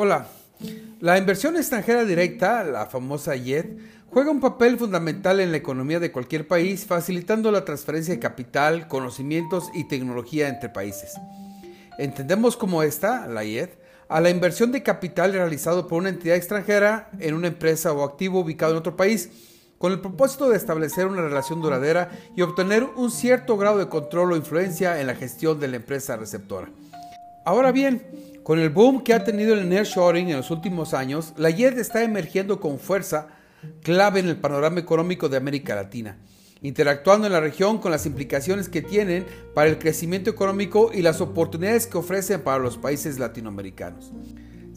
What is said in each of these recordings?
Hola. La inversión extranjera directa, la famosa IED, juega un papel fundamental en la economía de cualquier país, facilitando la transferencia de capital, conocimientos y tecnología entre países. Entendemos como esta, la IED, a la inversión de capital realizado por una entidad extranjera en una empresa o activo ubicado en otro país, con el propósito de establecer una relación duradera y obtener un cierto grado de control o influencia en la gestión de la empresa receptora. Ahora bien, con el boom que ha tenido el nearshoring en los últimos años, la YED está emergiendo con fuerza clave en el panorama económico de América Latina, interactuando en la región con las implicaciones que tienen para el crecimiento económico y las oportunidades que ofrecen para los países latinoamericanos.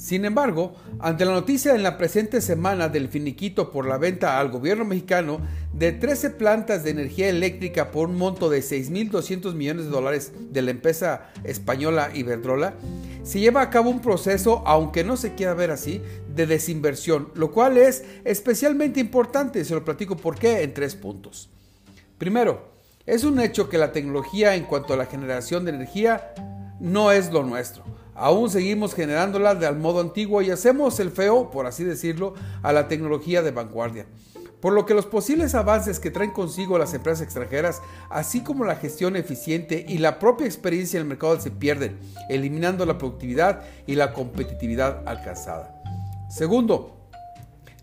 Sin embargo, ante la noticia en la presente semana del finiquito por la venta al gobierno mexicano de 13 plantas de energía eléctrica por un monto de 6.200 millones de dólares de la empresa española Iberdrola, se lleva a cabo un proceso, aunque no se quiera ver así, de desinversión, lo cual es especialmente importante, se lo platico por qué en tres puntos. Primero, es un hecho que la tecnología en cuanto a la generación de energía no es lo nuestro. Aún seguimos generándola de al modo antiguo y hacemos el feo, por así decirlo, a la tecnología de vanguardia. Por lo que los posibles avances que traen consigo las empresas extranjeras, así como la gestión eficiente y la propia experiencia en el mercado se pierden, eliminando la productividad y la competitividad alcanzada. Segundo,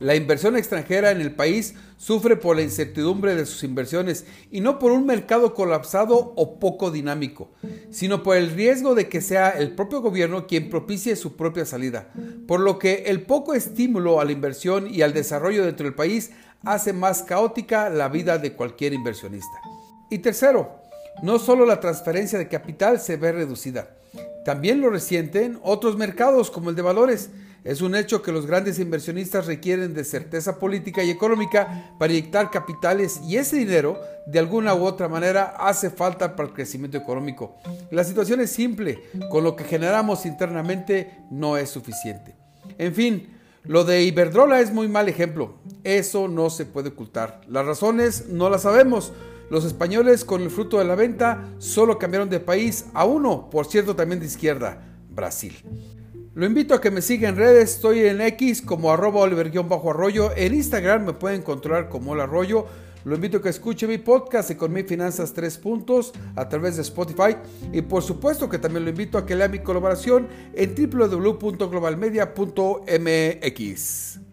la inversión extranjera en el país sufre por la incertidumbre de sus inversiones y no por un mercado colapsado o poco dinámico, sino por el riesgo de que sea el propio gobierno quien propicie su propia salida, por lo que el poco estímulo a la inversión y al desarrollo dentro del país hace más caótica la vida de cualquier inversionista. Y tercero, no solo la transferencia de capital se ve reducida, también lo resienten otros mercados como el de valores, es un hecho que los grandes inversionistas requieren de certeza política y económica para inyectar capitales y ese dinero, de alguna u otra manera, hace falta para el crecimiento económico. La situación es simple, con lo que generamos internamente no es suficiente. En fin, lo de Iberdrola es muy mal ejemplo. Eso no se puede ocultar. Las razones no las sabemos. Los españoles con el fruto de la venta solo cambiaron de país a uno, por cierto también de izquierda, Brasil. Lo invito a que me siga en redes, estoy en X como arroba oliver-arroyo, en Instagram me pueden encontrar como el arroyo. Lo invito a que escuche mi podcast Economía y Finanzas 3 puntos a través de Spotify y por supuesto que también lo invito a que lea mi colaboración en www.globalmedia.mx.